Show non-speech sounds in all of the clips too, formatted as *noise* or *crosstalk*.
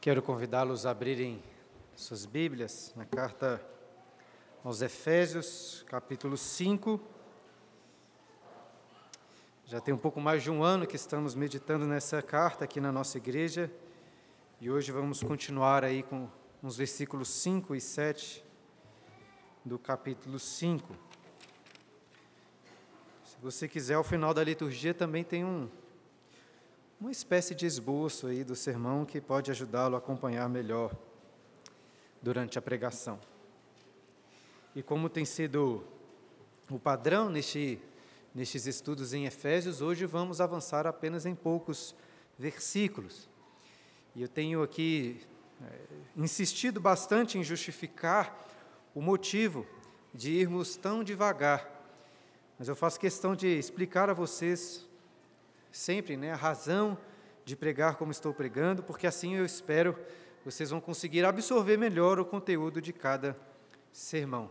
Quero convidá-los a abrirem suas Bíblias na carta aos Efésios, capítulo 5. Já tem um pouco mais de um ano que estamos meditando nessa carta aqui na nossa igreja e hoje vamos continuar aí com os versículos 5 e 7 do capítulo 5. Se você quiser, ao final da liturgia também tem um, uma espécie de esboço aí do sermão que pode ajudá-lo a acompanhar melhor durante a pregação. E como tem sido o padrão neste, nestes estudos em Efésios, hoje vamos avançar apenas em poucos versículos. E eu tenho aqui é, insistido bastante em justificar o motivo de irmos tão devagar, mas eu faço questão de explicar a vocês sempre né, a razão de pregar como estou pregando, porque assim eu espero vocês vão conseguir absorver melhor o conteúdo de cada sermão.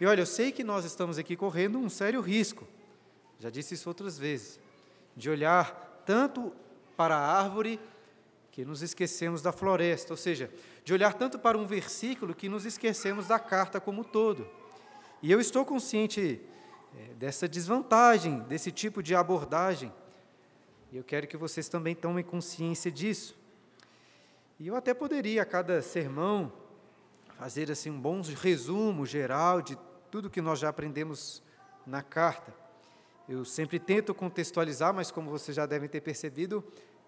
E olha, eu sei que nós estamos aqui correndo um sério risco, já disse isso outras vezes, de olhar tanto para a árvore que nos esquecemos da floresta, ou seja, de olhar tanto para um versículo que nos esquecemos da carta como um todo. E eu estou consciente é, dessa desvantagem, desse tipo de abordagem, e eu quero que vocês também tomem consciência disso. E eu até poderia, a cada sermão, fazer assim um bom resumo geral de tudo que nós já aprendemos na carta. Eu sempre tento contextualizar, mas como vocês já devem ter percebido,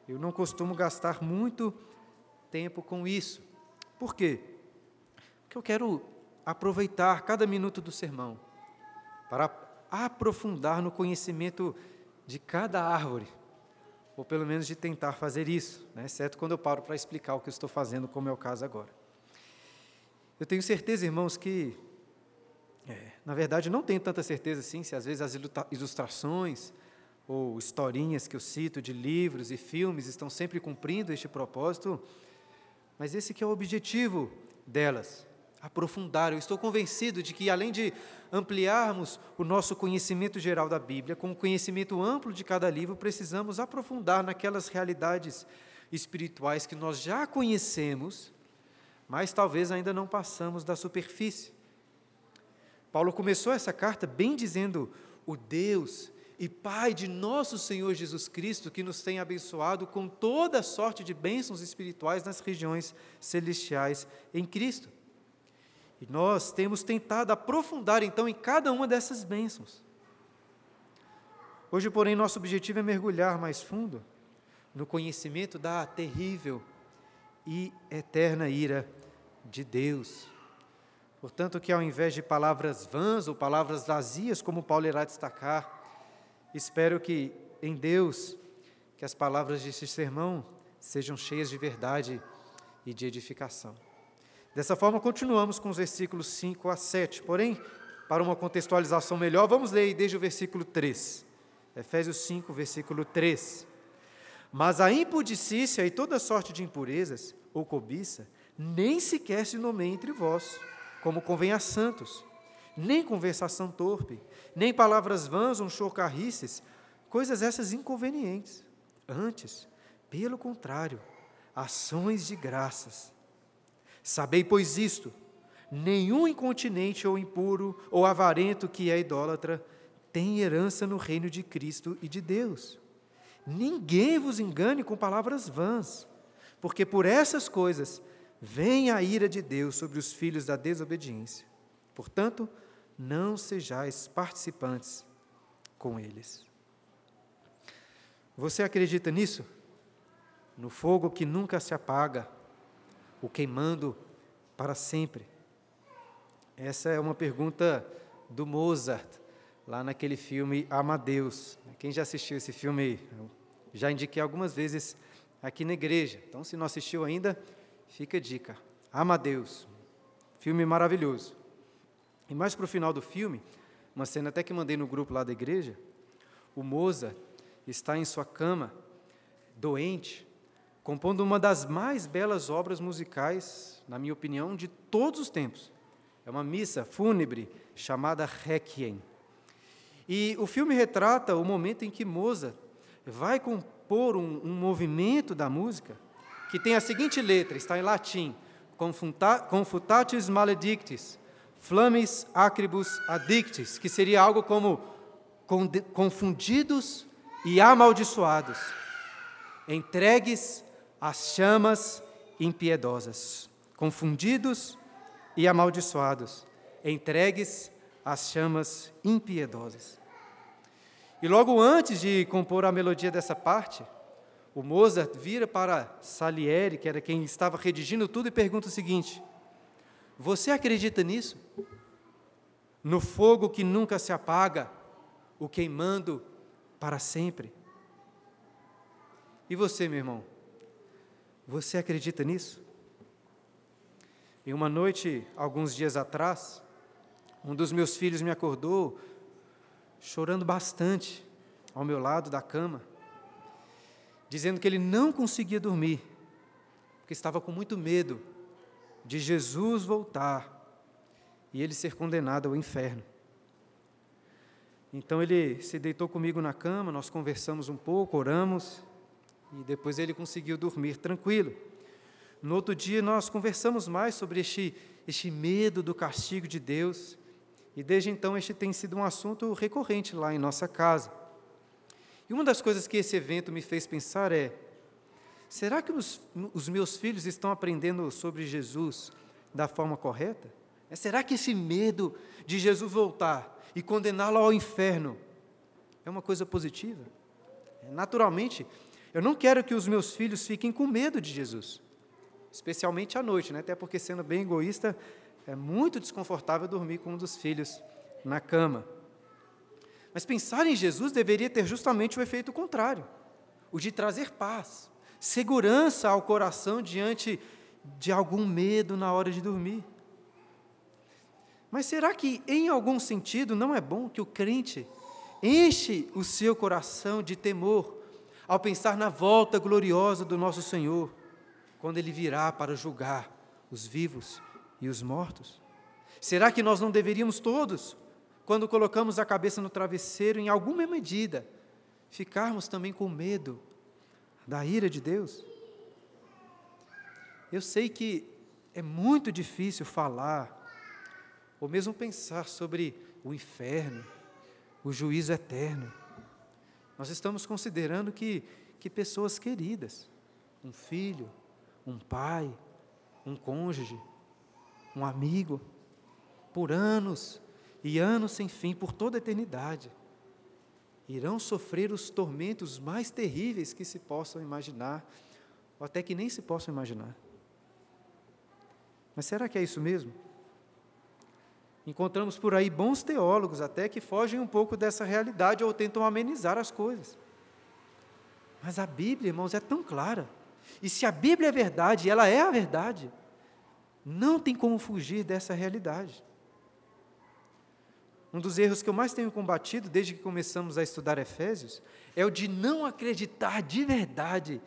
eu não costumo gastar muito tempo com isso. Por quê? Porque eu quero aproveitar cada minuto do sermão para aprofundar no conhecimento de cada árvore ou pelo menos de tentar fazer isso, né? quando eu paro para explicar o que eu estou fazendo, como é o caso agora. Eu tenho certeza, irmãos, que, é, na verdade, não tenho tanta certeza assim, se às vezes as ilustrações ou historinhas que eu cito de livros e filmes estão sempre cumprindo este propósito, mas esse que é o objetivo delas, aprofundar. Eu estou convencido de que, além de ampliarmos o nosso conhecimento geral da Bíblia, com o conhecimento amplo de cada livro, precisamos aprofundar naquelas realidades espirituais que nós já conhecemos, mas talvez ainda não passamos da superfície. Paulo começou essa carta bem dizendo: O Deus e Pai de nosso Senhor Jesus Cristo, que nos tem abençoado com toda sorte de bênçãos espirituais nas regiões celestiais em Cristo. E nós temos tentado aprofundar então em cada uma dessas bênçãos. Hoje, porém, nosso objetivo é mergulhar mais fundo no conhecimento da terrível e eterna ira de Deus. Portanto, que ao invés de palavras vãs ou palavras vazias, como Paulo irá destacar, espero que em Deus, que as palavras deste sermão sejam cheias de verdade e de edificação. Dessa forma, continuamos com os versículos 5 a 7. Porém, para uma contextualização melhor, vamos ler desde o versículo 3. Efésios 5, versículo 3. Mas a impudicícia e toda sorte de impurezas ou cobiça nem sequer se nomeia entre vós, como convém a santos, nem conversação torpe, nem palavras vãs ou chocarrices, coisas essas inconvenientes. Antes, pelo contrário, ações de graças Sabei, pois, isto: nenhum incontinente ou impuro ou avarento que é idólatra tem herança no reino de Cristo e de Deus. Ninguém vos engane com palavras vãs, porque por essas coisas vem a ira de Deus sobre os filhos da desobediência. Portanto, não sejais participantes com eles. Você acredita nisso? No fogo que nunca se apaga, o queimando para sempre? Essa é uma pergunta do Mozart, lá naquele filme Amadeus. Quem já assistiu esse filme, já indiquei algumas vezes aqui na igreja. Então, se não assistiu ainda, fica a dica. Amadeus, filme maravilhoso. E mais para o final do filme, uma cena até que mandei no grupo lá da igreja, o Mozart está em sua cama, doente, compondo uma das mais belas obras musicais, na minha opinião, de todos os tempos. É uma missa fúnebre chamada Requiem. E o filme retrata o momento em que Mozart vai compor um, um movimento da música que tem a seguinte letra, está em latim: Confutatis maledictis, flames acribus addictis, que seria algo como confundidos e amaldiçoados, entregues às chamas impiedosas, confundidos e amaldiçoados, entregues às chamas impiedosas. E logo antes de compor a melodia dessa parte, o Mozart vira para Salieri, que era quem estava redigindo tudo, e pergunta o seguinte: Você acredita nisso? No fogo que nunca se apaga, o queimando para sempre? E você, meu irmão? Você acredita nisso? Em uma noite, alguns dias atrás, um dos meus filhos me acordou chorando bastante ao meu lado da cama dizendo que ele não conseguia dormir, porque estava com muito medo de Jesus voltar e ele ser condenado ao inferno. Então ele se deitou comigo na cama, nós conversamos um pouco, oramos, e depois ele conseguiu dormir tranquilo. No outro dia nós conversamos mais sobre este, este medo do castigo de Deus, e desde então este tem sido um assunto recorrente lá em nossa casa. E uma das coisas que esse evento me fez pensar é: será que os, os meus filhos estão aprendendo sobre Jesus da forma correta? É, será que esse medo de Jesus voltar e condená-lo ao inferno é uma coisa positiva? É, naturalmente, eu não quero que os meus filhos fiquem com medo de Jesus, especialmente à noite, né? até porque, sendo bem egoísta, é muito desconfortável dormir com um dos filhos na cama. Mas pensar em Jesus deveria ter justamente o efeito contrário o de trazer paz, segurança ao coração diante de algum medo na hora de dormir. Mas será que, em algum sentido, não é bom que o crente enche o seu coração de temor ao pensar na volta gloriosa do nosso Senhor, quando Ele virá para julgar os vivos e os mortos? Será que nós não deveríamos todos quando colocamos a cabeça no travesseiro, em alguma medida, ficarmos também com medo da ira de Deus? Eu sei que é muito difícil falar, ou mesmo pensar sobre o inferno, o juízo eterno. Nós estamos considerando que, que pessoas queridas, um filho, um pai, um cônjuge, um amigo, por anos e anos sem fim, por toda a eternidade, irão sofrer os tormentos mais terríveis que se possam imaginar, ou até que nem se possam imaginar. Mas será que é isso mesmo? Encontramos por aí bons teólogos até que fogem um pouco dessa realidade ou tentam amenizar as coisas. Mas a Bíblia, irmãos, é tão clara. E se a Bíblia é verdade, ela é a verdade, não tem como fugir dessa realidade. Um dos erros que eu mais tenho combatido desde que começamos a estudar Efésios é o de não acreditar de verdade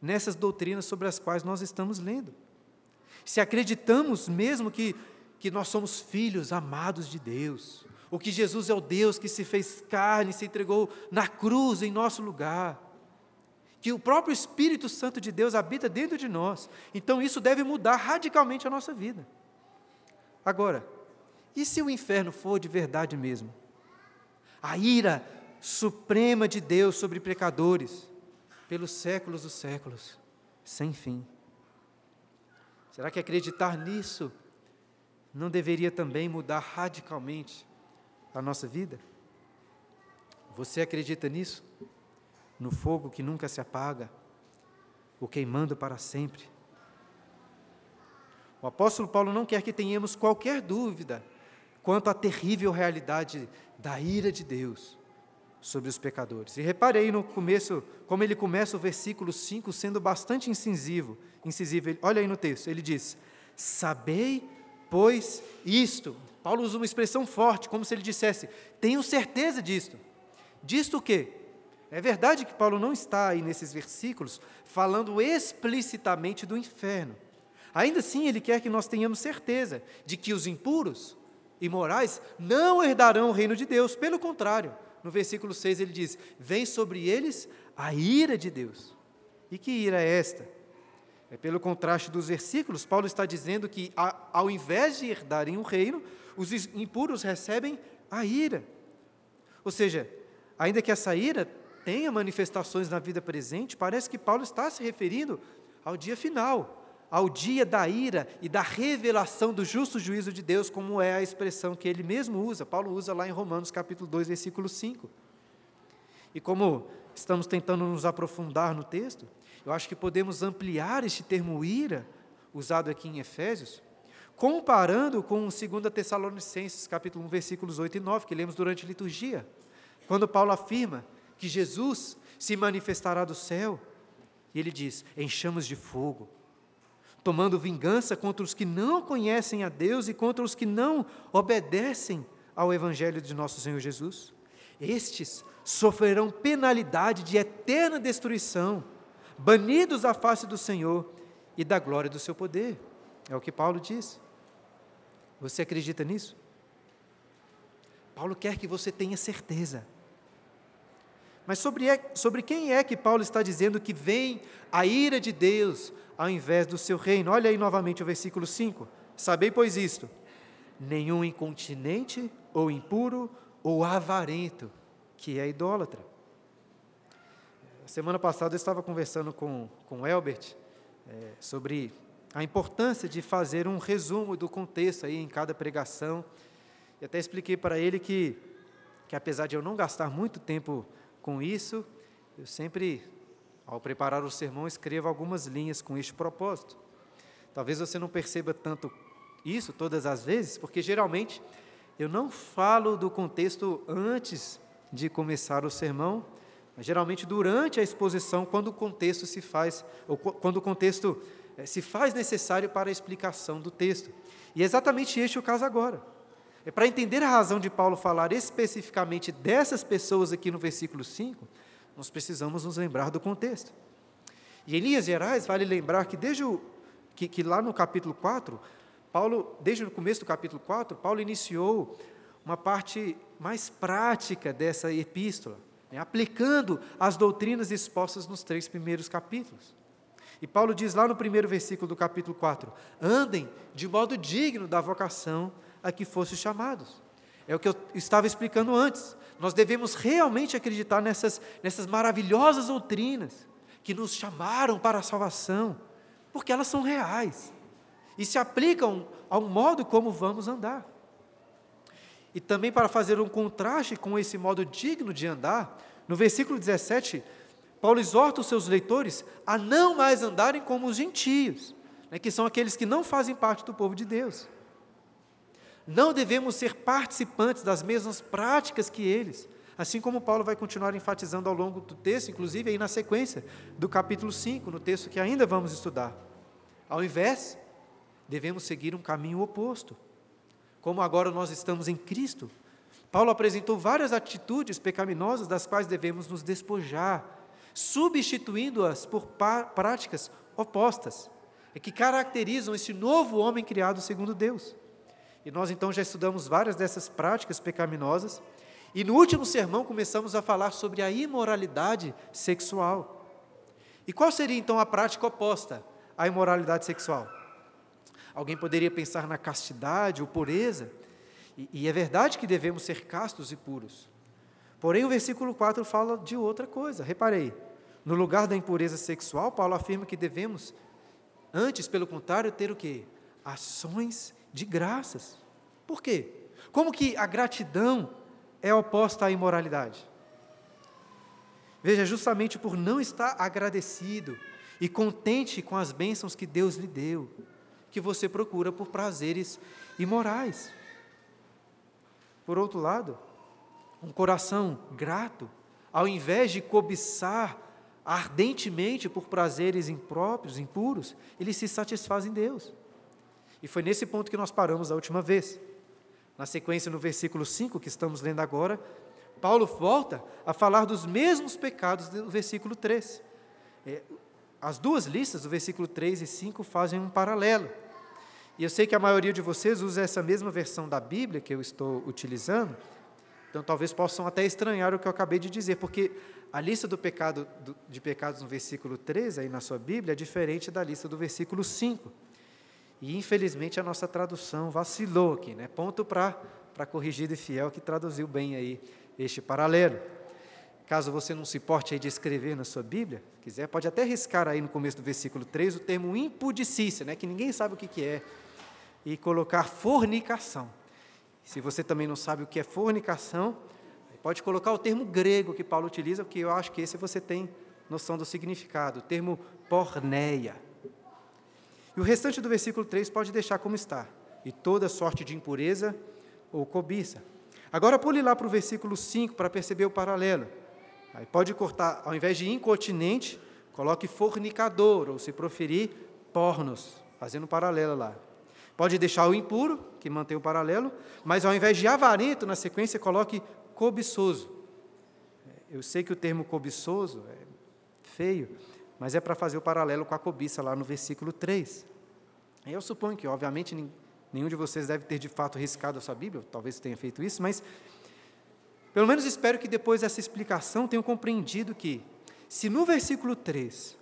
nessas doutrinas sobre as quais nós estamos lendo. Se acreditamos mesmo que, que nós somos filhos amados de Deus, ou que Jesus é o Deus que se fez carne, se entregou na cruz em nosso lugar, que o próprio Espírito Santo de Deus habita dentro de nós, então isso deve mudar radicalmente a nossa vida. Agora, e se o inferno for de verdade mesmo? A ira suprema de Deus sobre pecadores, pelos séculos dos séculos, sem fim. Será que acreditar nisso não deveria também mudar radicalmente a nossa vida? Você acredita nisso? No fogo que nunca se apaga, o queimando para sempre? O apóstolo Paulo não quer que tenhamos qualquer dúvida quanto à terrível realidade da ira de Deus sobre os pecadores. E reparei no começo, como ele começa o versículo 5 sendo bastante incisivo. incisivo. Olha aí no texto, ele diz: Sabei, pois, isto. Paulo usa uma expressão forte, como se ele dissesse: Tenho certeza disto. Disto o quê? É verdade que Paulo não está aí nesses versículos falando explicitamente do inferno. Ainda assim, ele quer que nós tenhamos certeza de que os impuros, imorais não herdarão o reino de Deus. Pelo contrário, no versículo 6 ele diz: Vem sobre eles a ira de Deus. E que ira é esta? É pelo contraste dos versículos, Paulo está dizendo que, ao invés de herdarem o reino, os impuros recebem a ira. Ou seja, ainda que essa ira tenha manifestações na vida presente, parece que Paulo está se referindo ao dia final, ao dia da ira e da revelação do justo juízo de Deus, como é a expressão que ele mesmo usa. Paulo usa lá em Romanos capítulo 2, versículo 5. E como estamos tentando nos aprofundar no texto, eu acho que podemos ampliar este termo ira, usado aqui em Efésios, comparando com 2 Tessalonicenses, capítulo 1, versículos 8 e 9, que lemos durante a liturgia, quando Paulo afirma que Jesus se manifestará do céu, e ele diz: em chamas de fogo, tomando vingança contra os que não conhecem a Deus e contra os que não obedecem ao Evangelho de nosso Senhor Jesus. Estes sofrerão penalidade de eterna destruição, banidos da face do Senhor e da glória do seu poder. É o que Paulo diz. Você acredita nisso? Paulo quer que você tenha certeza. Mas sobre, é, sobre quem é que Paulo está dizendo que vem a ira de Deus ao invés do seu reino? Olha aí novamente o versículo 5. Sabei, pois, isto: nenhum incontinente, ou impuro, ou avarento, que é idólatra. Semana passada eu estava conversando com, com o Elbert é, sobre a importância de fazer um resumo do contexto aí em cada pregação. E até expliquei para ele que, que apesar de eu não gastar muito tempo com isso, eu sempre, ao preparar o sermão, escrevo algumas linhas com este propósito. Talvez você não perceba tanto isso todas as vezes, porque geralmente eu não falo do contexto antes de começar o sermão, mas geralmente durante a exposição, quando o contexto se faz, ou quando o contexto eh, se faz necessário para a explicação do texto. E é exatamente este o caso agora. É para entender a razão de Paulo falar especificamente dessas pessoas aqui no versículo 5, nós precisamos nos lembrar do contexto. E em linhas gerais, vale lembrar que desde o, que, que lá no capítulo 4, Paulo, desde o começo do capítulo 4, Paulo iniciou uma parte mais prática dessa epístola, né, aplicando as doutrinas expostas nos três primeiros capítulos. E Paulo diz lá no primeiro versículo do capítulo 4: andem de modo digno da vocação a que fossem chamados. É o que eu estava explicando antes. Nós devemos realmente acreditar nessas, nessas maravilhosas doutrinas que nos chamaram para a salvação, porque elas são reais e se aplicam ao modo como vamos andar. E também para fazer um contraste com esse modo digno de andar, no versículo 17, Paulo exorta os seus leitores a não mais andarem como os gentios, né, que são aqueles que não fazem parte do povo de Deus. Não devemos ser participantes das mesmas práticas que eles, assim como Paulo vai continuar enfatizando ao longo do texto, inclusive aí na sequência do capítulo 5, no texto que ainda vamos estudar. Ao invés, devemos seguir um caminho oposto. Como agora nós estamos em Cristo, Paulo apresentou várias atitudes pecaminosas das quais devemos nos despojar, substituindo-as por práticas opostas, que caracterizam esse novo homem criado segundo Deus. E nós então já estudamos várias dessas práticas pecaminosas. E no último sermão começamos a falar sobre a imoralidade sexual. E qual seria então a prática oposta à imoralidade sexual? Alguém poderia pensar na castidade ou pureza, e, e é verdade que devemos ser castos e puros. Porém, o versículo 4 fala de outra coisa. Reparei, no lugar da impureza sexual, Paulo afirma que devemos, antes, pelo contrário, ter o quê? Ações de graças. Por quê? Como que a gratidão é oposta à imoralidade? Veja, justamente por não estar agradecido e contente com as bênçãos que Deus lhe deu, que você procura por prazeres imorais. Por outro lado, um coração grato, ao invés de cobiçar ardentemente por prazeres impróprios, impuros, ele se satisfaz em Deus. E foi nesse ponto que nós paramos a última vez. Na sequência, no versículo 5 que estamos lendo agora, Paulo volta a falar dos mesmos pecados do versículo 3. É, as duas listas, do versículo 3 e 5, fazem um paralelo. E eu sei que a maioria de vocês usa essa mesma versão da Bíblia que eu estou utilizando, Então talvez possam até estranhar o que eu acabei de dizer, porque a lista do pecado, do, de pecados no versículo 13, aí na sua Bíblia, é diferente da lista do versículo 5. E infelizmente a nossa tradução vacilou aqui, né? Ponto para corrigido e fiel que traduziu bem aí este paralelo. Caso você não se importe aí de escrever na sua Bíblia, quiser, pode até riscar aí no começo do versículo 3 o termo impudicícia, né? Que ninguém sabe o que, que é, e colocar fornicação. Se você também não sabe o que é fornicação, pode colocar o termo grego que Paulo utiliza, porque eu acho que esse você tem noção do significado, o termo porneia. E o restante do versículo 3 pode deixar como está. E toda sorte de impureza ou cobiça. Agora pule lá para o versículo 5 para perceber o paralelo. Aí pode cortar, ao invés de incontinente, coloque fornicador, ou se proferir, pornos, fazendo um paralelo lá. Pode deixar o impuro, que mantém o paralelo, mas ao invés de avarento, na sequência, coloque cobiçoso. Eu sei que o termo cobiçoso é feio, mas é para fazer o paralelo com a cobiça lá no versículo 3. Eu suponho que, obviamente, nenhum de vocês deve ter de fato riscado a sua Bíblia, talvez tenha feito isso, mas pelo menos espero que depois dessa explicação tenham compreendido que, se no versículo 3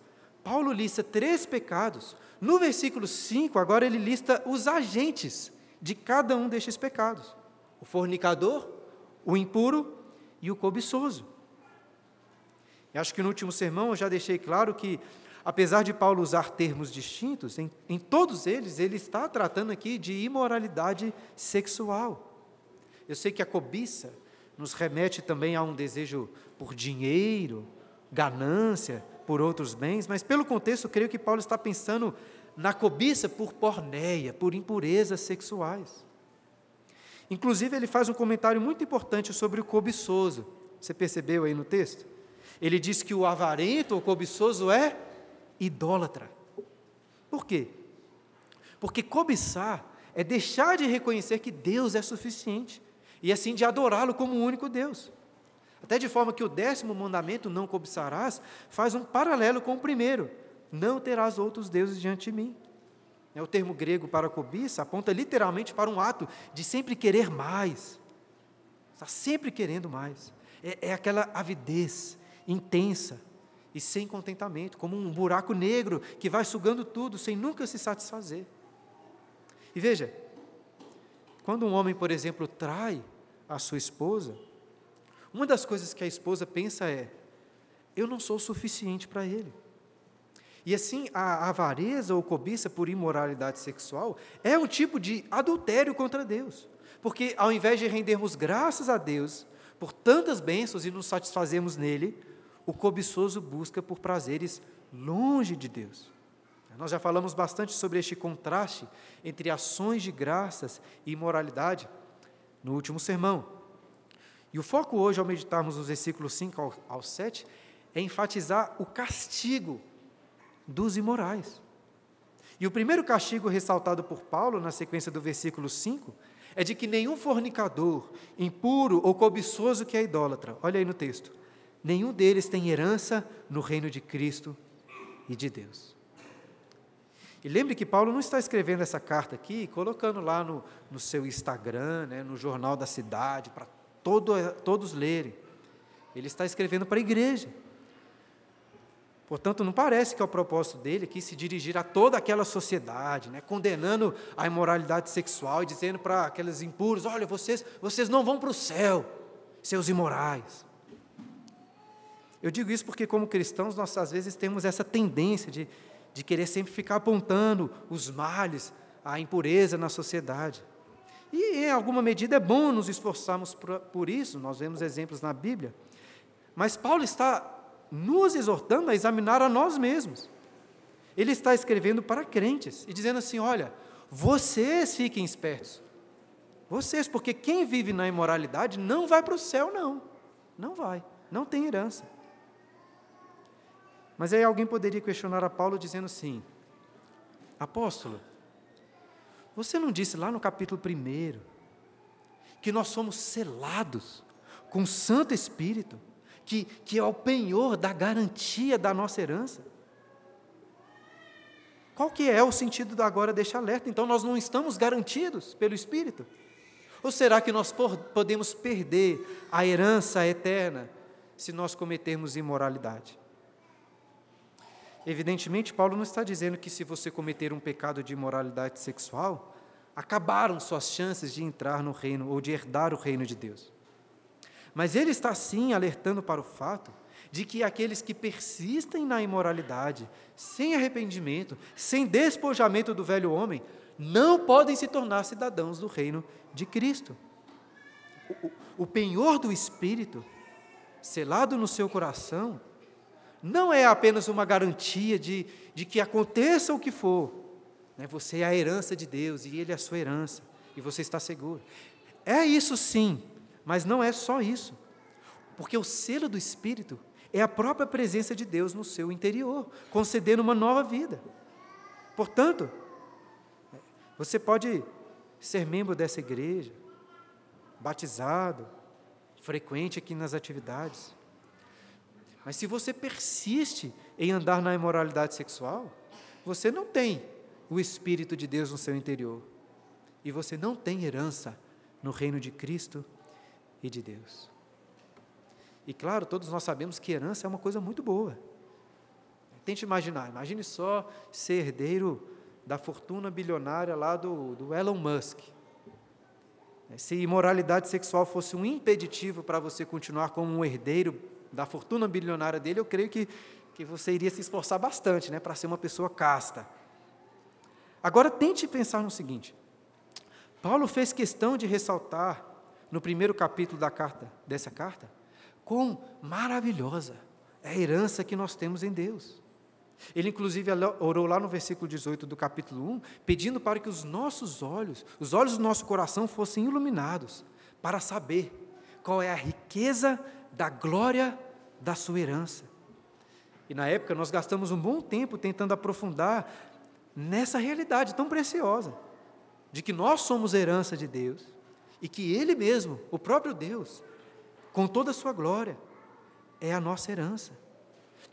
Paulo lista três pecados, no versículo 5, agora ele lista os agentes de cada um destes pecados: o fornicador, o impuro e o cobiçoso. E acho que no último sermão eu já deixei claro que, apesar de Paulo usar termos distintos, em, em todos eles ele está tratando aqui de imoralidade sexual. Eu sei que a cobiça nos remete também a um desejo por dinheiro, ganância, por outros bens, mas pelo contexto, creio que Paulo está pensando na cobiça por porneia, por impurezas sexuais. Inclusive, ele faz um comentário muito importante sobre o cobiçoso. Você percebeu aí no texto? Ele diz que o avarento ou cobiçoso é idólatra. Por quê? Porque cobiçar é deixar de reconhecer que Deus é suficiente e assim de adorá-lo como o único Deus. Até de forma que o décimo mandamento, não cobiçarás, faz um paralelo com o primeiro: não terás outros deuses diante de mim. É o termo grego para cobiça aponta literalmente para um ato de sempre querer mais. Está sempre querendo mais. É, é aquela avidez intensa e sem contentamento, como um buraco negro que vai sugando tudo sem nunca se satisfazer. E veja, quando um homem, por exemplo, trai a sua esposa, uma das coisas que a esposa pensa é: eu não sou suficiente para ele. E assim, a avareza ou cobiça por imoralidade sexual é um tipo de adultério contra Deus. Porque ao invés de rendermos graças a Deus por tantas bênçãos e nos satisfazermos nele, o cobiçoso busca por prazeres longe de Deus. Nós já falamos bastante sobre este contraste entre ações de graças e imoralidade no último sermão. E o foco hoje, ao meditarmos nos versículos 5 ao, ao 7, é enfatizar o castigo dos imorais. E o primeiro castigo ressaltado por Paulo, na sequência do versículo 5, é de que nenhum fornicador, impuro ou cobiçoso que é idólatra, olha aí no texto, nenhum deles tem herança no reino de Cristo e de Deus. E lembre que Paulo não está escrevendo essa carta aqui, colocando lá no, no seu Instagram, né, no jornal da cidade, para todo, todos lerem. Ele está escrevendo para a igreja. Portanto, não parece que é o propósito dele aqui se dirigir a toda aquela sociedade, né, condenando a imoralidade sexual e dizendo para aqueles impuros: olha, vocês, vocês não vão para o céu, seus imorais. Eu digo isso porque, como cristãos, nós às vezes temos essa tendência de, de querer sempre ficar apontando os males, a impureza na sociedade. E, em alguma medida, é bom nos esforçarmos por, isso, nós vemos exemplos na Bíblia. Mas Paulo está nos exortando a examinar a nós mesmos. Ele está escrevendo para crentes e dizendo assim: olha, vocês fiquem espertos. Vocês, porque quem vive na imoralidade não vai para o céu, não. Não vai, não tem herança. Mas aí alguém poderia questionar a Paulo dizendo assim: apóstolo, você não disse lá no capítulo 1 que nós somos selados com o Santo Espírito, que, que é o penhor da garantia da nossa herança? Qual que é o sentido do agora deixa alerta? Então nós não estamos garantidos pelo Espírito? Ou será que nós podemos perder a herança eterna se nós cometermos imoralidade? Evidentemente, Paulo não está dizendo que se você cometer um pecado de imoralidade sexual, acabaram suas chances de entrar no reino ou de herdar o reino de Deus. Mas ele está sim alertando para o fato de que aqueles que persistem na imoralidade, sem arrependimento, sem despojamento do velho homem, não podem se tornar cidadãos do reino de Cristo. O, o, o penhor do Espírito, selado no seu coração, não é apenas uma garantia de, de que aconteça o que for, né? você é a herança de Deus e Ele é a sua herança, e você está seguro. É isso sim, mas não é só isso. Porque o selo do Espírito é a própria presença de Deus no seu interior, concedendo uma nova vida. Portanto, você pode ser membro dessa igreja, batizado, frequente aqui nas atividades. Mas se você persiste em andar na imoralidade sexual, você não tem o Espírito de Deus no seu interior. E você não tem herança no reino de Cristo e de Deus. E claro, todos nós sabemos que herança é uma coisa muito boa. Tente imaginar, imagine só ser herdeiro da fortuna bilionária lá do, do Elon Musk. Se imoralidade sexual fosse um impeditivo para você continuar como um herdeiro da fortuna bilionária dele, eu creio que, que você iria se esforçar bastante né, para ser uma pessoa casta. Agora tente pensar no seguinte: Paulo fez questão de ressaltar no primeiro capítulo da carta, dessa carta, quão maravilhosa é a herança que nós temos em Deus. Ele, inclusive, orou lá no versículo 18 do capítulo 1, pedindo para que os nossos olhos, os olhos do nosso coração fossem iluminados, para saber qual é a riqueza da glória da sua herança. E na época nós gastamos um bom tempo tentando aprofundar nessa realidade tão preciosa, de que nós somos herança de Deus e que Ele mesmo, o próprio Deus, com toda a sua glória, é a nossa herança.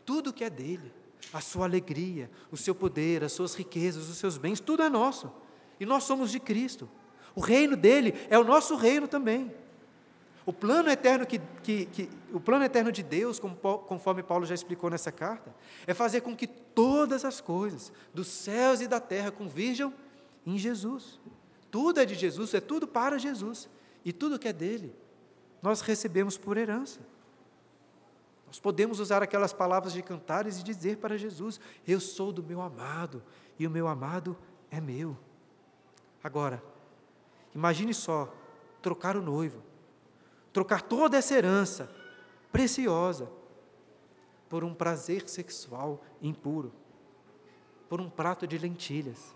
Tudo que é dele, a sua alegria, o seu poder, as suas riquezas, os seus bens, tudo é nosso. E nós somos de Cristo. O reino dele é o nosso reino também. O plano eterno que, que, que, o plano eterno de Deus, conforme Paulo já explicou nessa carta, é fazer com que todas as coisas, dos céus e da terra, convirjam em Jesus. Tudo é de Jesus, é tudo para Jesus. E tudo que é dele, nós recebemos por herança. Nós podemos usar aquelas palavras de cantares e dizer para Jesus: Eu sou do meu amado, e o meu amado é meu. Agora, imagine só trocar o noivo trocar toda essa herança preciosa por um prazer sexual impuro, por um prato de lentilhas.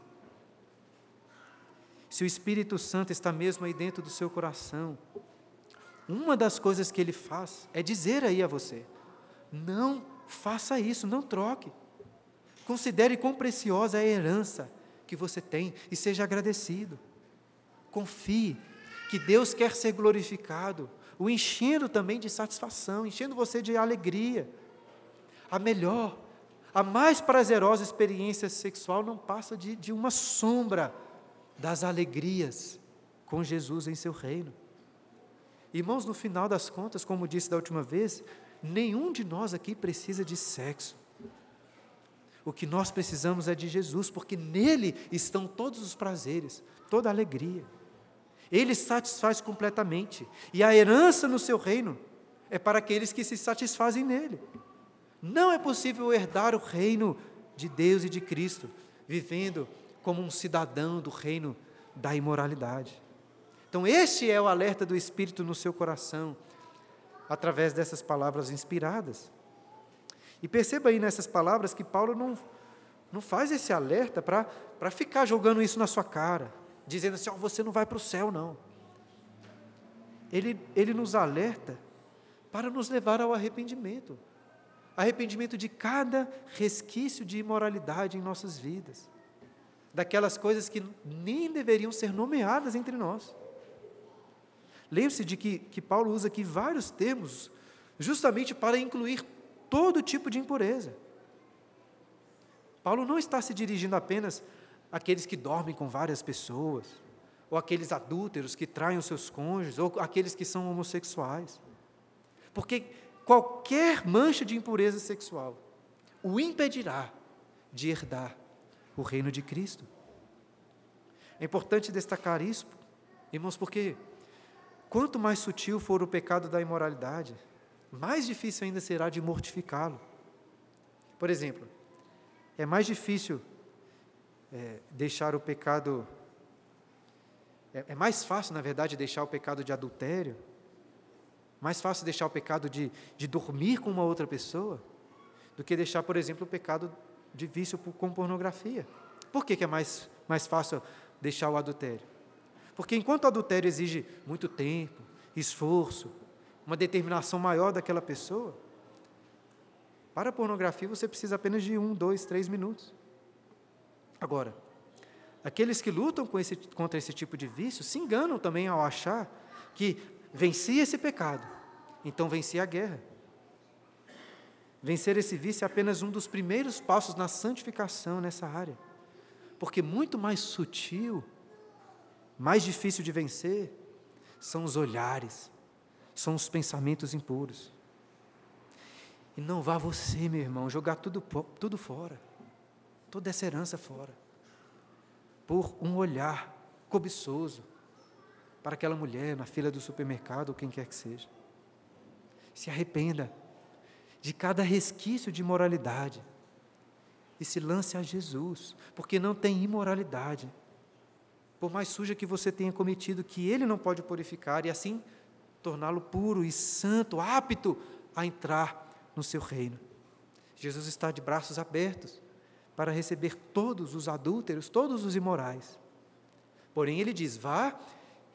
Se o Espírito Santo está mesmo aí dentro do seu coração, uma das coisas que ele faz é dizer aí a você: não faça isso, não troque. Considere quão preciosa é a herança que você tem e seja agradecido. Confie que Deus quer ser glorificado o enchendo também de satisfação, enchendo você de alegria. A melhor, a mais prazerosa experiência sexual não passa de, de uma sombra das alegrias com Jesus em seu reino. Irmãos, no final das contas, como disse da última vez, nenhum de nós aqui precisa de sexo. O que nós precisamos é de Jesus, porque nele estão todos os prazeres, toda a alegria. Ele satisfaz completamente. E a herança no seu reino é para aqueles que se satisfazem nele. Não é possível herdar o reino de Deus e de Cristo vivendo como um cidadão do reino da imoralidade. Então, este é o alerta do Espírito no seu coração, através dessas palavras inspiradas. E perceba aí nessas palavras que Paulo não, não faz esse alerta para ficar jogando isso na sua cara dizendo assim: oh, você não vai para o céu, não. Ele, ele nos alerta para nos levar ao arrependimento arrependimento de cada resquício de imoralidade em nossas vidas, daquelas coisas que nem deveriam ser nomeadas entre nós. Lembre-se de que, que Paulo usa aqui vários termos, justamente para incluir todo tipo de impureza. Paulo não está se dirigindo apenas aqueles que dormem com várias pessoas, ou aqueles adúlteros que traem os seus cônjuges, ou aqueles que são homossexuais. Porque qualquer mancha de impureza sexual o impedirá de herdar o reino de Cristo. É importante destacar isso, irmãos, porque quanto mais sutil for o pecado da imoralidade, mais difícil ainda será de mortificá-lo. Por exemplo, é mais difícil é, deixar o pecado. É, é mais fácil, na verdade, deixar o pecado de adultério, mais fácil deixar o pecado de, de dormir com uma outra pessoa, do que deixar, por exemplo, o pecado de vício com pornografia. Por que, que é mais, mais fácil deixar o adultério? Porque enquanto o adultério exige muito tempo, esforço, uma determinação maior daquela pessoa, para a pornografia você precisa apenas de um, dois, três minutos. Agora, aqueles que lutam esse, contra esse tipo de vício se enganam também ao achar que vencia esse pecado, então vencia a guerra. Vencer esse vício é apenas um dos primeiros passos na santificação nessa área, porque muito mais sutil, mais difícil de vencer, são os olhares, são os pensamentos impuros. E não vá você, meu irmão, jogar tudo, tudo fora, toda essa herança fora, por um olhar cobiçoso para aquela mulher na fila do supermercado ou quem quer que seja. Se arrependa de cada resquício de imoralidade e se lance a Jesus, porque não tem imoralidade. Por mais suja que você tenha cometido, que Ele não pode purificar e assim torná-lo puro e santo, apto a entrar no seu reino. Jesus está de braços abertos para receber todos os adúlteros, todos os imorais. Porém, Ele diz: vá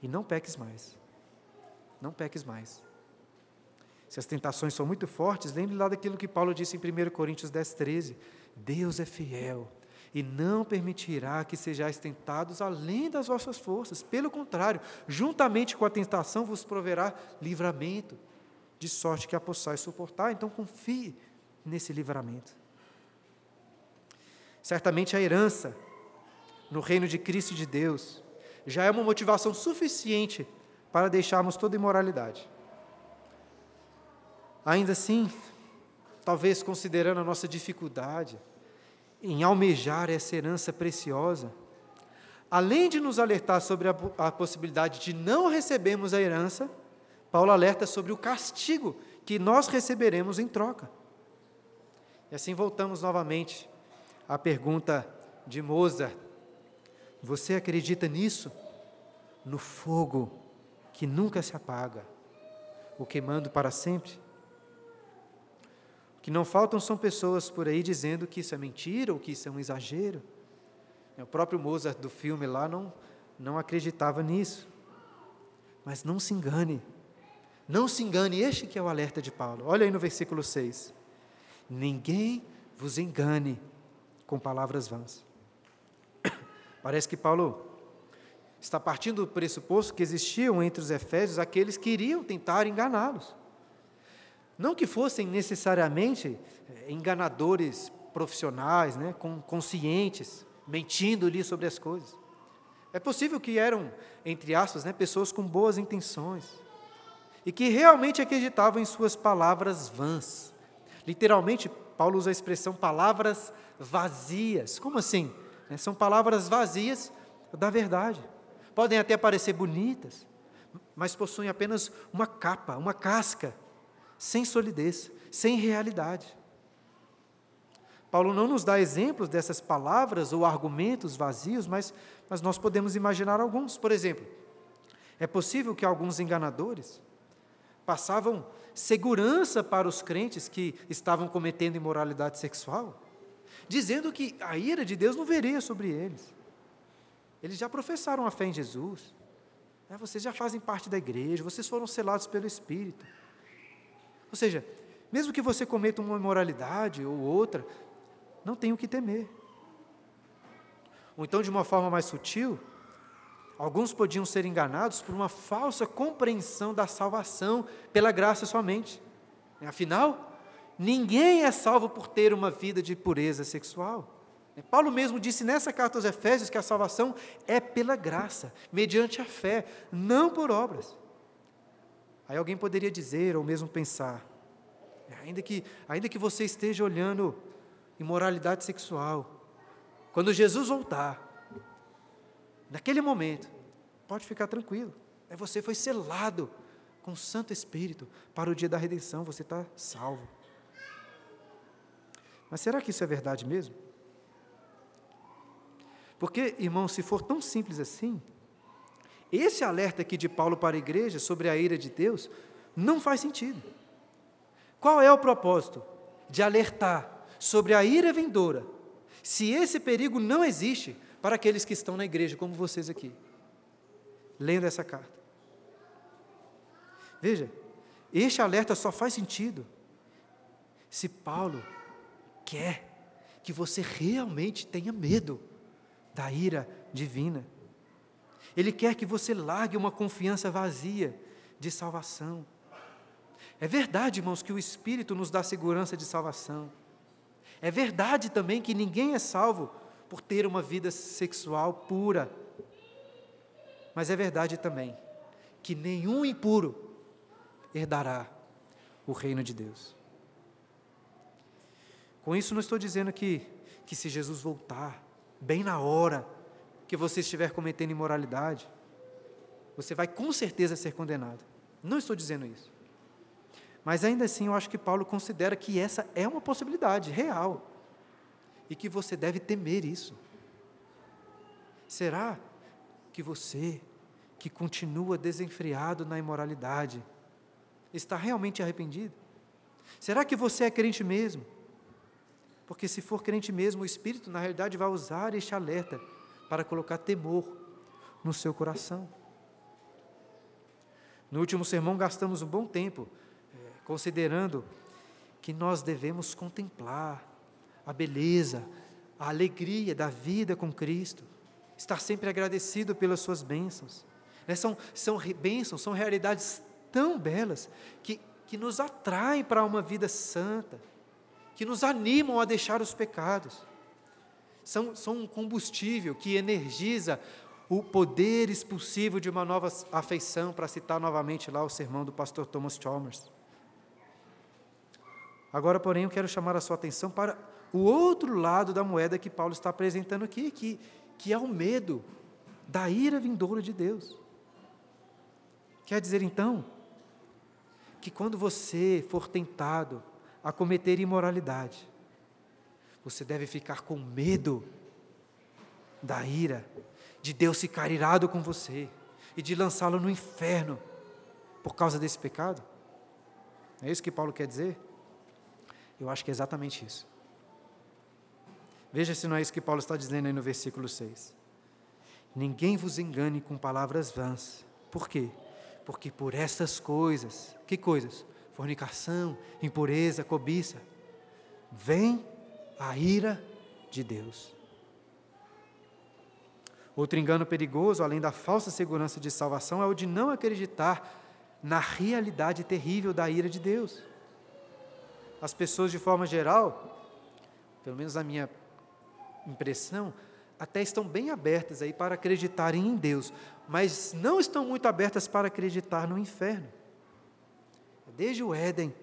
e não peques mais. Não peques mais. Se as tentações são muito fortes, lembre lá daquilo que Paulo disse em 1 Coríntios 10, 13. Deus é fiel e não permitirá que sejais tentados além das vossas forças. Pelo contrário, juntamente com a tentação vos proverá livramento, de sorte que a possais suportar. Então confie nesse livramento. Certamente a herança no reino de Cristo e de Deus já é uma motivação suficiente para deixarmos toda imoralidade. Ainda assim, talvez considerando a nossa dificuldade em almejar essa herança preciosa, além de nos alertar sobre a, a possibilidade de não recebermos a herança, Paulo alerta sobre o castigo que nós receberemos em troca. E assim voltamos novamente à pergunta de Mozart: Você acredita nisso? No fogo que nunca se apaga, o queimando para sempre? que não faltam são pessoas por aí dizendo que isso é mentira ou que isso é um exagero. O próprio Mozart do filme lá não, não acreditava nisso. Mas não se engane. Não se engane, este que é o alerta de Paulo. Olha aí no versículo 6. Ninguém vos engane com palavras vãs. *coughs* Parece que Paulo está partindo do pressuposto que existiam entre os efésios aqueles que iriam tentar enganá-los. Não que fossem necessariamente eh, enganadores profissionais, né, conscientes, mentindo-lhe sobre as coisas. É possível que eram, entre aspas, né, pessoas com boas intenções e que realmente acreditavam em suas palavras vãs. Literalmente, Paulo usa a expressão palavras vazias. Como assim? É, são palavras vazias da verdade. Podem até parecer bonitas, mas possuem apenas uma capa, uma casca sem solidez, sem realidade. Paulo não nos dá exemplos dessas palavras ou argumentos vazios, mas, mas nós podemos imaginar alguns. Por exemplo, é possível que alguns enganadores passavam segurança para os crentes que estavam cometendo imoralidade sexual, dizendo que a ira de Deus não veria sobre eles. Eles já professaram a fé em Jesus, né? vocês já fazem parte da igreja, vocês foram selados pelo Espírito. Ou seja, mesmo que você cometa uma imoralidade ou outra, não tem o que temer. Ou então, de uma forma mais sutil, alguns podiam ser enganados por uma falsa compreensão da salvação pela graça somente. Afinal, ninguém é salvo por ter uma vida de pureza sexual. Paulo mesmo disse nessa carta aos Efésios que a salvação é pela graça, mediante a fé, não por obras. Aí alguém poderia dizer, ou mesmo pensar, ainda que, ainda que você esteja olhando imoralidade sexual, quando Jesus voltar, naquele momento, pode ficar tranquilo, é você foi selado com o Santo Espírito para o dia da redenção, você está salvo. Mas será que isso é verdade mesmo? Porque, irmão, se for tão simples assim, esse alerta aqui de Paulo para a igreja sobre a ira de Deus não faz sentido. Qual é o propósito? De alertar sobre a ira vindoura, se esse perigo não existe para aqueles que estão na igreja, como vocês aqui, lendo essa carta. Veja, este alerta só faz sentido se Paulo quer que você realmente tenha medo da ira divina. Ele quer que você largue uma confiança vazia de salvação. É verdade, irmãos, que o Espírito nos dá segurança de salvação. É verdade também que ninguém é salvo por ter uma vida sexual pura. Mas é verdade também que nenhum impuro herdará o reino de Deus. Com isso, não estou dizendo que, que se Jesus voltar, bem na hora que você estiver cometendo imoralidade, você vai com certeza ser condenado. Não estou dizendo isso. Mas ainda assim, eu acho que Paulo considera que essa é uma possibilidade real e que você deve temer isso. Será que você, que continua desenfreado na imoralidade, está realmente arrependido? Será que você é crente mesmo? Porque se for crente mesmo, o Espírito, na realidade, vai usar este alerta para colocar temor no seu coração. No último sermão, gastamos um bom tempo é, considerando que nós devemos contemplar a beleza, a alegria da vida com Cristo, estar sempre agradecido pelas suas bênçãos. Né? São, são bênçãos, são realidades tão belas que, que nos atraem para uma vida santa que nos animam a deixar os pecados. São, são um combustível que energiza o poder expulsivo de uma nova afeição, para citar novamente lá o sermão do pastor Thomas Chalmers. Agora, porém, eu quero chamar a sua atenção para o outro lado da moeda que Paulo está apresentando aqui, que, que é o medo da ira vindoura de Deus. Quer dizer, então, que quando você for tentado a cometer imoralidade. Você deve ficar com medo da ira, de Deus ficar irado com você e de lançá-lo no inferno por causa desse pecado? É isso que Paulo quer dizer? Eu acho que é exatamente isso. Veja se não é isso que Paulo está dizendo aí no versículo 6. Ninguém vos engane com palavras vãs. Por quê? Porque por essas coisas, que coisas? fornicação, impureza, cobiça, vem a ira de Deus. Outro engano perigoso, além da falsa segurança de salvação, é o de não acreditar na realidade terrível da ira de Deus. As pessoas, de forma geral, pelo menos a minha impressão, até estão bem abertas aí para acreditarem em Deus, mas não estão muito abertas para acreditar no inferno. Desde o Éden,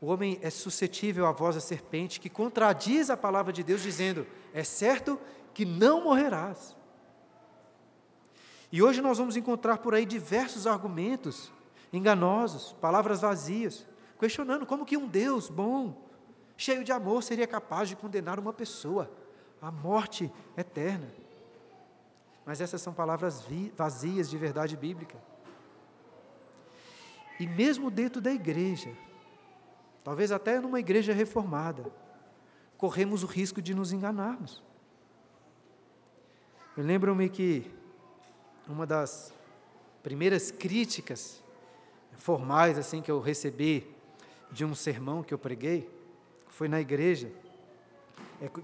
o homem é suscetível à voz da serpente que contradiz a palavra de Deus, dizendo: É certo que não morrerás. E hoje nós vamos encontrar por aí diversos argumentos enganosos, palavras vazias, questionando como que um Deus bom, cheio de amor, seria capaz de condenar uma pessoa à morte eterna. Mas essas são palavras vazias de verdade bíblica. E mesmo dentro da igreja, talvez até numa igreja reformada, corremos o risco de nos enganarmos. Eu lembro-me que uma das primeiras críticas formais assim que eu recebi de um sermão que eu preguei foi na igreja,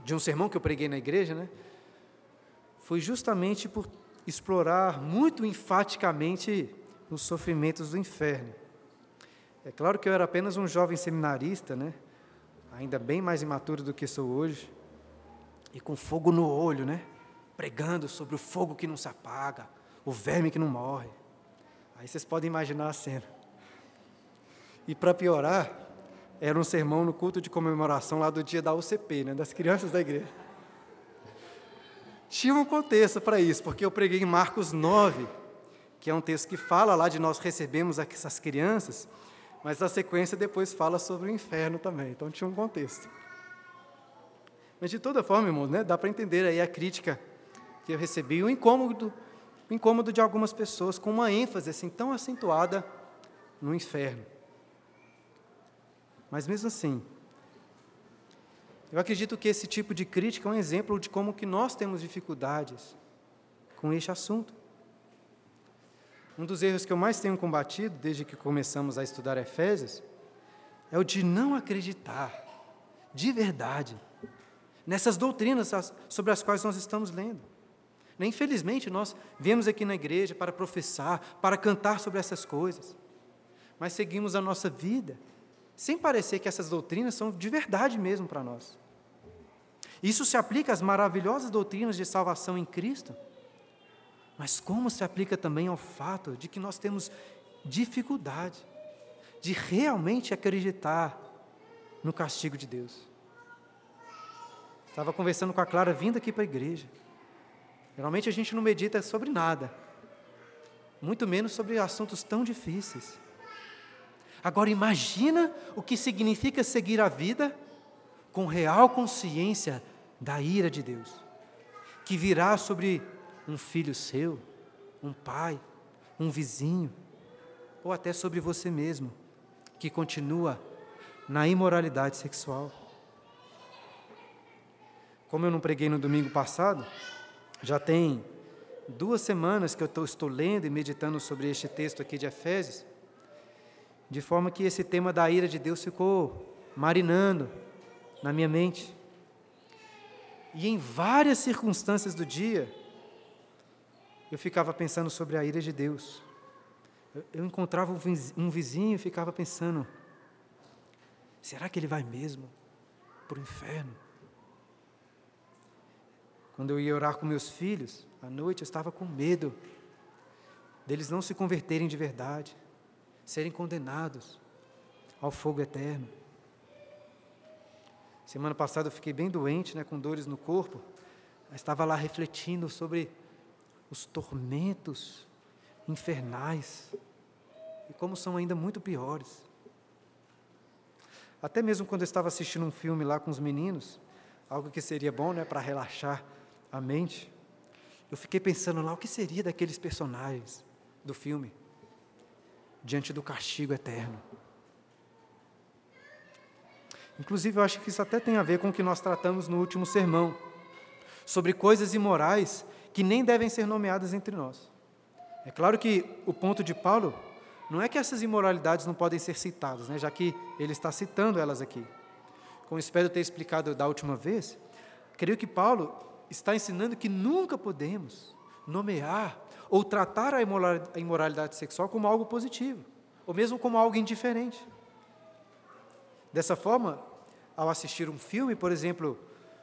de um sermão que eu preguei na igreja, né? Foi justamente por explorar muito enfaticamente os sofrimentos do inferno. É claro que eu era apenas um jovem seminarista, né? ainda bem mais imaturo do que sou hoje. e com fogo no olho, né? Pregando sobre o fogo que não se apaga, o verme que não morre. Aí vocês podem imaginar a cena. E para piorar, era um sermão no culto de comemoração lá do dia da UCP, né, das crianças da igreja. Tinha um contexto para isso, porque eu preguei em Marcos 9, que é um texto que fala lá de nós recebemos essas crianças, mas a sequência depois fala sobre o inferno também, então tinha um contexto. Mas de toda forma, irmãos, né, dá para entender aí a crítica que eu recebi, o incômodo, o incômodo de algumas pessoas com uma ênfase assim tão acentuada no inferno. Mas mesmo assim, eu acredito que esse tipo de crítica é um exemplo de como que nós temos dificuldades com este assunto. Um dos erros que eu mais tenho combatido desde que começamos a estudar Efésios é o de não acreditar de verdade nessas doutrinas sobre as quais nós estamos lendo. Infelizmente, nós viemos aqui na igreja para professar, para cantar sobre essas coisas, mas seguimos a nossa vida sem parecer que essas doutrinas são de verdade mesmo para nós. Isso se aplica às maravilhosas doutrinas de salvação em Cristo, mas como se aplica também ao fato de que nós temos dificuldade de realmente acreditar no castigo de Deus. Estava conversando com a Clara vindo aqui para a igreja. Geralmente a gente não medita sobre nada, muito menos sobre assuntos tão difíceis. Agora imagina o que significa seguir a vida com real consciência da ira de Deus, que virá sobre um filho seu, um pai, um vizinho, ou até sobre você mesmo, que continua na imoralidade sexual. Como eu não preguei no domingo passado, já tem duas semanas que eu estou lendo e meditando sobre este texto aqui de Efésios, de forma que esse tema da ira de Deus ficou marinando na minha mente. E em várias circunstâncias do dia, eu ficava pensando sobre a ira de Deus. Eu, encontrava um vizinho e ficava pensando: será que ele vai mesmo para o inferno? Quando eu ia orar com meus filhos, à noite eu estava com medo deles não se converterem de verdade, serem condenados ao fogo eterno. Semana passada eu fiquei bem doente, né, com dores no corpo. estava lá refletindo sobre os tormentos infernais e como são ainda muito piores. Até mesmo quando eu estava assistindo um filme lá com os meninos, algo que seria bom, né, para relaxar a mente, eu fiquei pensando lá o que seria daqueles personagens do filme diante do castigo eterno. Inclusive, eu acho que isso até tem a ver com o que nós tratamos no último sermão, sobre coisas imorais que nem devem ser nomeadas entre nós. É claro que o ponto de Paulo não é que essas imoralidades não podem ser citadas, né, já que ele está citando elas aqui. Como espero ter explicado da última vez, creio que Paulo está ensinando que nunca podemos nomear ou tratar a imoralidade sexual como algo positivo, ou mesmo como algo indiferente. Dessa forma, ao assistir um filme, por exemplo,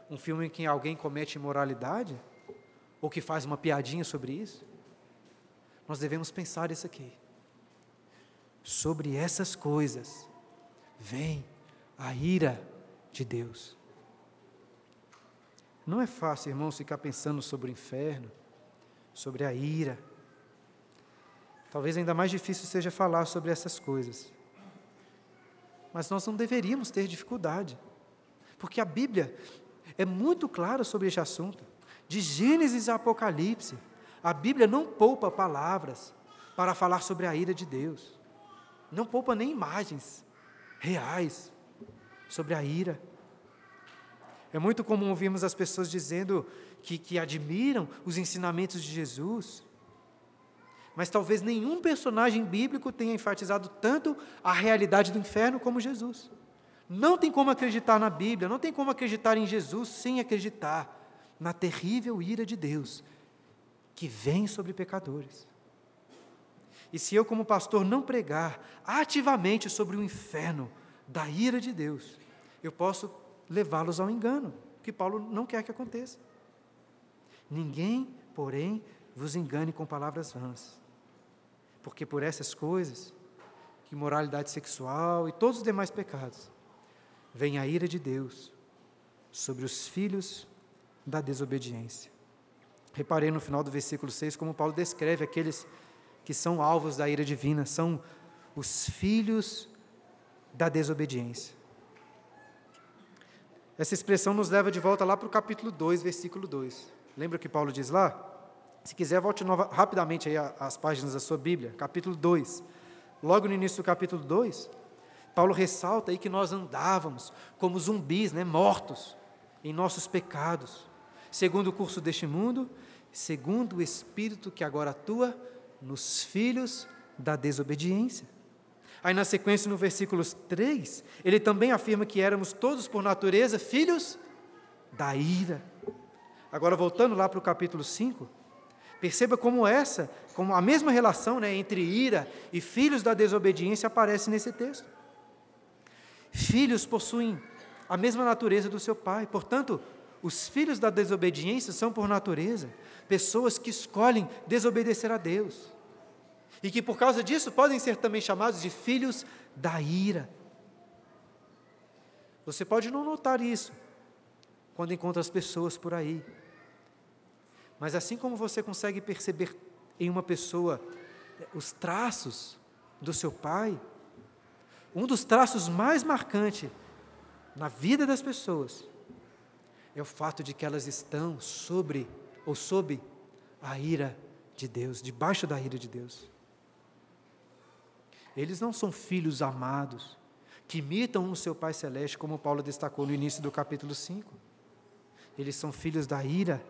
um filme em que alguém comete imoralidade, ou que faz uma piadinha sobre isso, nós devemos pensar isso aqui. Sobre essas coisas vem a ira de Deus. Não é fácil, irmãos, ficar pensando sobre o inferno, sobre a ira. Talvez ainda mais difícil seja falar sobre essas coisas mas nós não deveríamos ter dificuldade, porque a Bíblia é muito clara sobre este assunto. De Gênesis a Apocalipse, a Bíblia não poupa palavras para falar sobre a ira de Deus, não poupa nem imagens reais sobre a ira. É muito comum ouvirmos as pessoas dizendo que, que admiram os ensinamentos de Jesus, mas talvez nenhum personagem bíblico tenha enfatizado tanto a realidade do inferno como Jesus. Não tem como acreditar na Bíblia, não tem como acreditar em Jesus sem acreditar na terrível ira de Deus que vem sobre pecadores. E se eu, como pastor, não pregar ativamente sobre o inferno da ira de Deus, eu posso levá-los ao engano, que Paulo não quer que aconteça. Ninguém, porém, vos engane com palavras vãs, porque por essas coisas, que moralidade sexual e todos os demais pecados, vem a ira de Deus sobre os filhos da desobediência. Reparei no final do versículo 6 como Paulo descreve aqueles que são alvos da ira divina, são os filhos da desobediência. Essa expressão nos leva de volta lá para o capítulo 2, versículo 2. Lembra o que Paulo diz lá? Se quiser, volte nova, rapidamente aí as páginas da sua Bíblia, capítulo 2. Logo no início do capítulo 2, Paulo ressalta aí que nós andávamos como zumbis, né, mortos em nossos pecados, segundo o curso deste mundo, segundo o Espírito que agora atua nos filhos da desobediência. Aí na sequência, no versículo 3, ele também afirma que éramos todos por natureza filhos da ira. Agora, voltando lá para o capítulo 5, perceba como essa, como a mesma relação né, entre ira e filhos da desobediência aparece nesse texto. Filhos possuem a mesma natureza do seu pai, portanto, os filhos da desobediência são, por natureza, pessoas que escolhem desobedecer a Deus e que por causa disso podem ser também chamados de filhos da ira. Você pode não notar isso quando encontra as pessoas por aí, mas assim como você consegue perceber em uma pessoa os traços do seu pai, um dos traços mais marcantes na vida das pessoas é o fato de que elas estão sobre ou sob a ira de Deus, debaixo da ira de Deus. Eles não são filhos amados, que imitam o seu Pai Celeste, como Paulo destacou no início do capítulo 5. Eles são filhos da ira,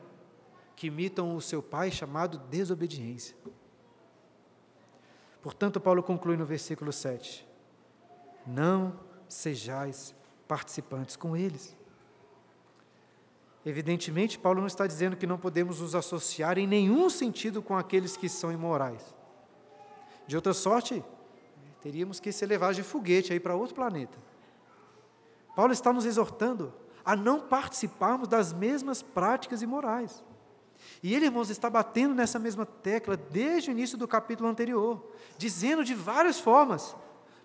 que imitam o seu Pai chamado desobediência. Portanto, Paulo conclui no versículo 7: Não sejais participantes com eles. Evidentemente, Paulo não está dizendo que não podemos nos associar em nenhum sentido com aqueles que são imorais. De outra sorte, teríamos que ser levados de foguete aí para outro planeta. Paulo está nos exortando a não participarmos das mesmas práticas imorais. E ele, irmãos, está batendo nessa mesma tecla desde o início do capítulo anterior, dizendo de várias formas: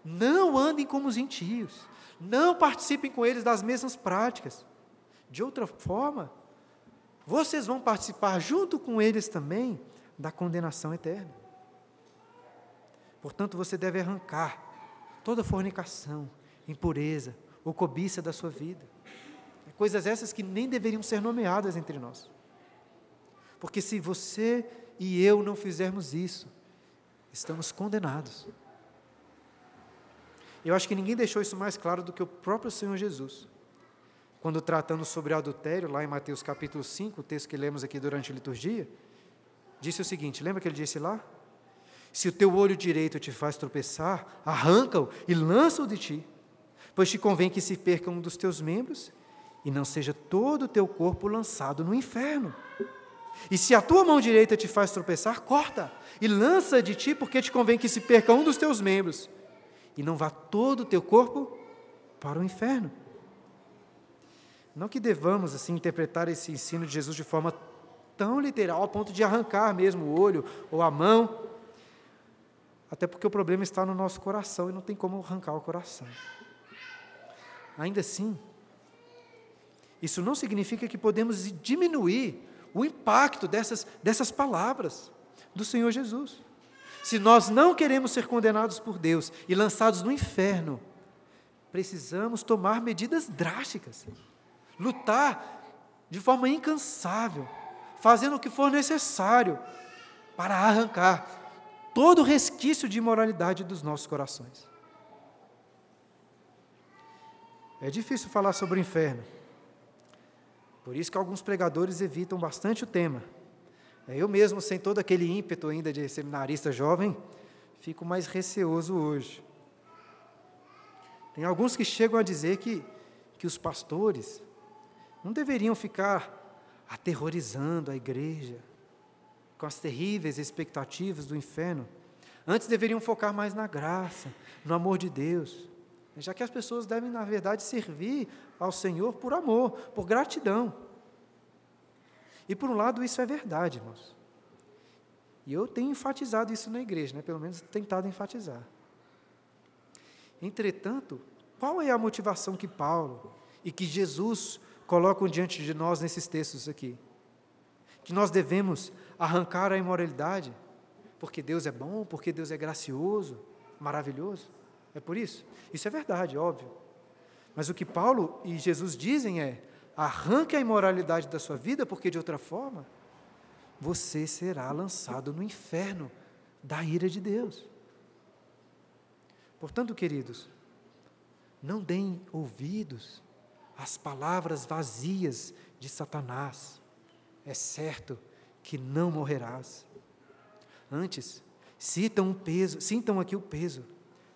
não andem como os gentios, não participem com eles das mesmas práticas. De outra forma, vocês vão participar junto com eles também da condenação eterna. Portanto, você deve arrancar toda fornicação, impureza ou cobiça da sua vida. Coisas essas que nem deveriam ser nomeadas entre nós. Porque se você e eu não fizermos isso, estamos condenados. Eu acho que ninguém deixou isso mais claro do que o próprio Senhor Jesus. Quando tratando sobre adultério, lá em Mateus capítulo 5, o texto que lemos aqui durante a liturgia, disse o seguinte: lembra que ele disse lá? Se o teu olho direito te faz tropeçar, arranca-o e lança-o de ti, pois te convém que se perca um dos teus membros e não seja todo o teu corpo lançado no inferno. E se a tua mão direita te faz tropeçar, corta e lança de ti, porque te convém que se perca um dos teus membros e não vá todo o teu corpo para o inferno. Não que devamos assim interpretar esse ensino de Jesus de forma tão literal, ao ponto de arrancar mesmo o olho ou a mão, até porque o problema está no nosso coração e não tem como arrancar o coração. Ainda assim, isso não significa que podemos diminuir o impacto dessas, dessas palavras do Senhor Jesus. Se nós não queremos ser condenados por Deus e lançados no inferno, precisamos tomar medidas drásticas, lutar de forma incansável, fazendo o que for necessário para arrancar todo resquício de imoralidade dos nossos corações. É difícil falar sobre o inferno. Por isso que alguns pregadores evitam bastante o tema. É, eu mesmo, sem todo aquele ímpeto ainda de seminarista jovem, fico mais receoso hoje. Tem alguns que chegam a dizer que, que os pastores não deveriam ficar aterrorizando a igreja, com as terríveis expectativas do inferno. Antes deveriam focar mais na graça, no amor de Deus. já que as pessoas devem, na verdade, servir ao Senhor por amor, por gratidão. E por um lado, isso é verdade, irmãos. E eu tenho enfatizado isso na igreja, né? pelo menos tentado enfatizar. Entretanto, qual é a motivação que Paulo e que Jesus colocam diante de nós nesses textos aqui? Que nós devemos arrancar a imoralidade, porque Deus é bom, porque Deus é gracioso, maravilhoso. É por isso? Isso é verdade, óbvio. Mas o que Paulo e Jesus dizem é: arranque a imoralidade da sua vida, porque de outra forma você será lançado no inferno da ira de Deus. Portanto, queridos, não deem ouvidos às palavras vazias de Satanás. É certo que não morrerás. Antes, sintam, o peso, sintam aqui o peso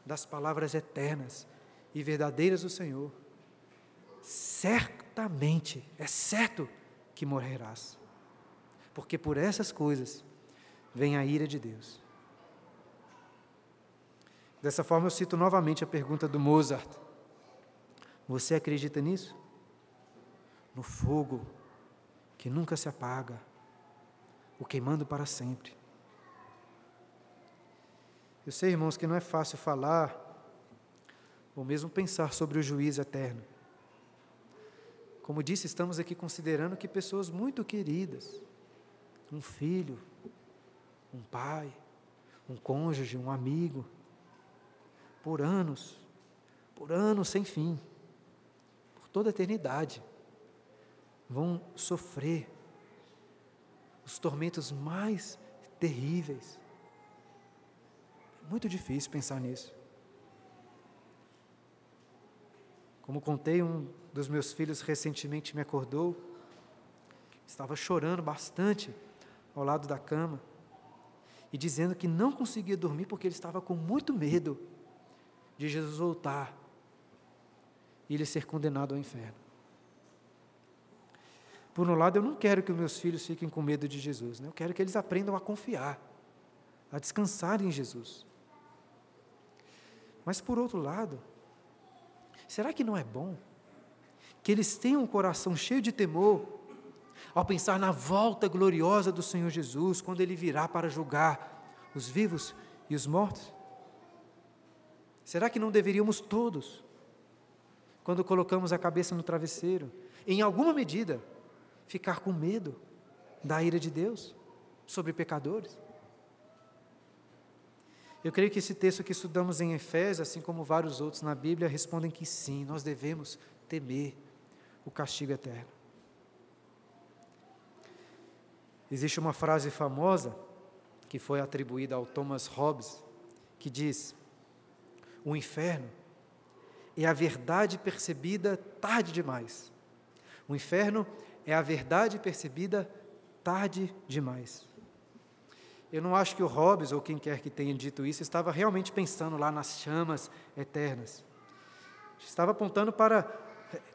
das palavras eternas e verdadeiras do Senhor. Certamente, é certo que morrerás porque por essas coisas vem a ira de Deus. Dessa forma, eu cito novamente a pergunta do Mozart: Você acredita nisso? No fogo que nunca se apaga, o queimando para sempre. Eu sei, irmãos, que não é fácil falar ou mesmo pensar sobre o juízo eterno. Como disse, estamos aqui considerando que pessoas muito queridas, um filho, um pai, um cônjuge, um amigo, por anos, por anos sem fim, por toda a eternidade, vão sofrer os tormentos mais terríveis. É muito difícil pensar nisso. Como contei, um dos meus filhos recentemente me acordou, estava chorando bastante ao lado da cama e dizendo que não conseguia dormir porque ele estava com muito medo de Jesus voltar e ele ser condenado ao inferno. Por um lado, eu não quero que os meus filhos fiquem com medo de Jesus, né? eu quero que eles aprendam a confiar, a descansar em Jesus. Mas por outro lado, será que não é bom que eles tenham um coração cheio de temor ao pensar na volta gloriosa do Senhor Jesus, quando Ele virá para julgar os vivos e os mortos? Será que não deveríamos todos, quando colocamos a cabeça no travesseiro, em alguma medida, ficar com medo da ira de Deus sobre pecadores? Eu creio que esse texto que estudamos em Efésios, assim como vários outros na Bíblia, respondem que sim, nós devemos temer o castigo eterno. Existe uma frase famosa que foi atribuída ao Thomas Hobbes, que diz: O inferno é a verdade percebida tarde demais. O inferno é a verdade percebida tarde demais. Eu não acho que o Hobbes, ou quem quer que tenha dito isso, estava realmente pensando lá nas chamas eternas. Estava apontando para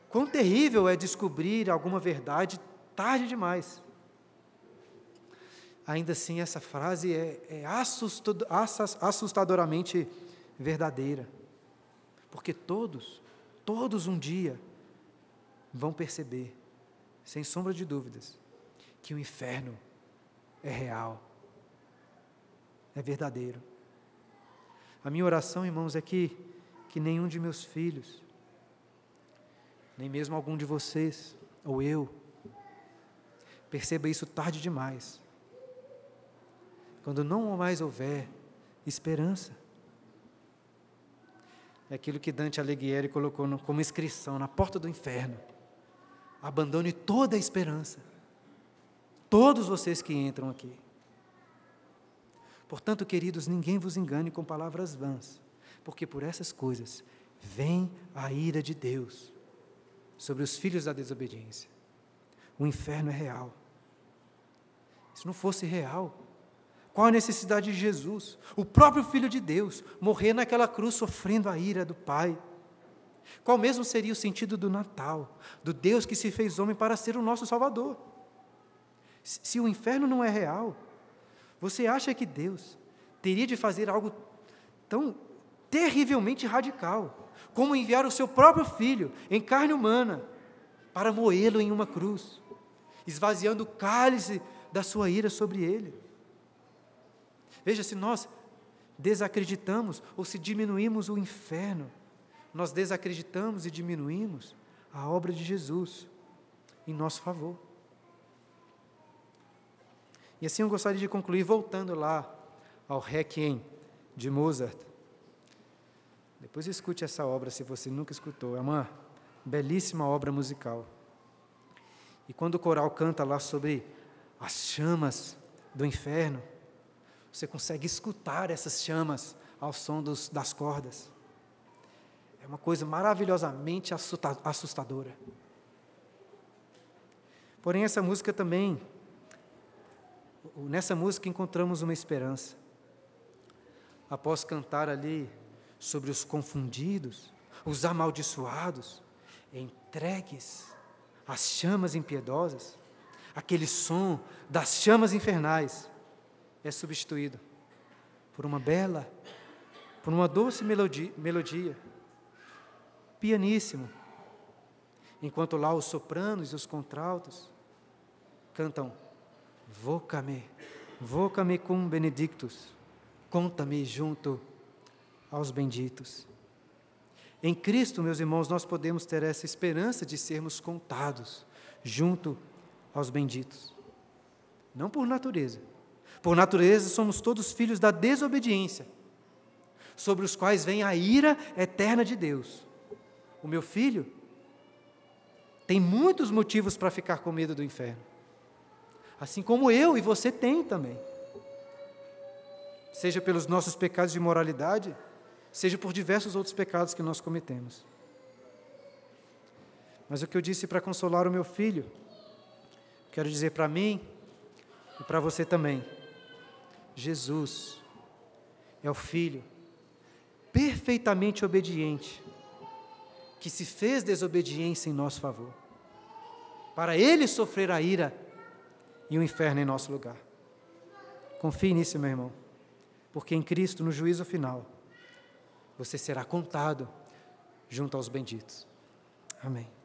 quão terrível é descobrir alguma verdade tarde demais ainda assim essa frase é, é assustadoramente verdadeira. Porque todos, todos um dia vão perceber, sem sombra de dúvidas, que o inferno é real, é verdadeiro. A minha oração, irmãos, é que, que nenhum de meus filhos, nem mesmo algum de vocês, ou eu, perceba isso tarde demais quando não mais houver esperança. É aquilo que Dante Alighieri colocou como inscrição na porta do inferno. Abandone toda a esperança. Todos vocês que entram aqui. Portanto, queridos, ninguém vos engane com palavras vãs, porque por essas coisas vem a ira de Deus sobre os filhos da desobediência. O inferno é real. Se não fosse real, qual a necessidade de Jesus, o próprio Filho de Deus, morrer naquela cruz sofrendo a ira do Pai? Qual mesmo seria o sentido do Natal, do Deus que se fez homem para ser o nosso Salvador? Se o inferno não é real, você acha que Deus teria de fazer algo tão terrivelmente radical, como enviar o seu próprio filho em carne humana para moê-lo em uma cruz, esvaziando o cálice da sua ira sobre ele. Veja, se nós desacreditamos ou se diminuímos o inferno, nós desacreditamos e diminuímos a obra de Jesus em nosso favor. E assim eu gostaria de concluir voltando lá ao Requiem de Mozart. Depois escute essa obra se você nunca escutou. É uma belíssima obra musical. E quando o coral canta lá sobre as chamas do inferno, você consegue escutar essas chamas ao som dos, das cordas. Uma coisa maravilhosamente assustadora. Porém, essa música também, nessa música encontramos uma esperança. Após cantar ali sobre os confundidos, os amaldiçoados, entregues às chamas impiedosas, aquele som das chamas infernais é substituído por uma bela, por uma doce melodia, melodia pianíssimo, enquanto lá os sopranos e os contraltos cantam Voca-me, voca-me cum benedictus, conta-me junto aos benditos. Em Cristo, meus irmãos, nós podemos ter essa esperança de sermos contados junto aos benditos. Não por natureza. Por natureza, somos todos filhos da desobediência, sobre os quais vem a ira eterna de Deus. O meu filho tem muitos motivos para ficar com medo do inferno. Assim como eu e você tem também. Seja pelos nossos pecados de moralidade, seja por diversos outros pecados que nós cometemos. Mas o que eu disse para consolar o meu filho, quero dizer para mim e para você também. Jesus é o Filho perfeitamente obediente, que se fez desobediência em nosso favor, para Ele sofrer a ira e o inferno em nosso lugar. Confie nisso, meu irmão, porque em Cristo, no juízo final, você será contado junto aos benditos. Amém.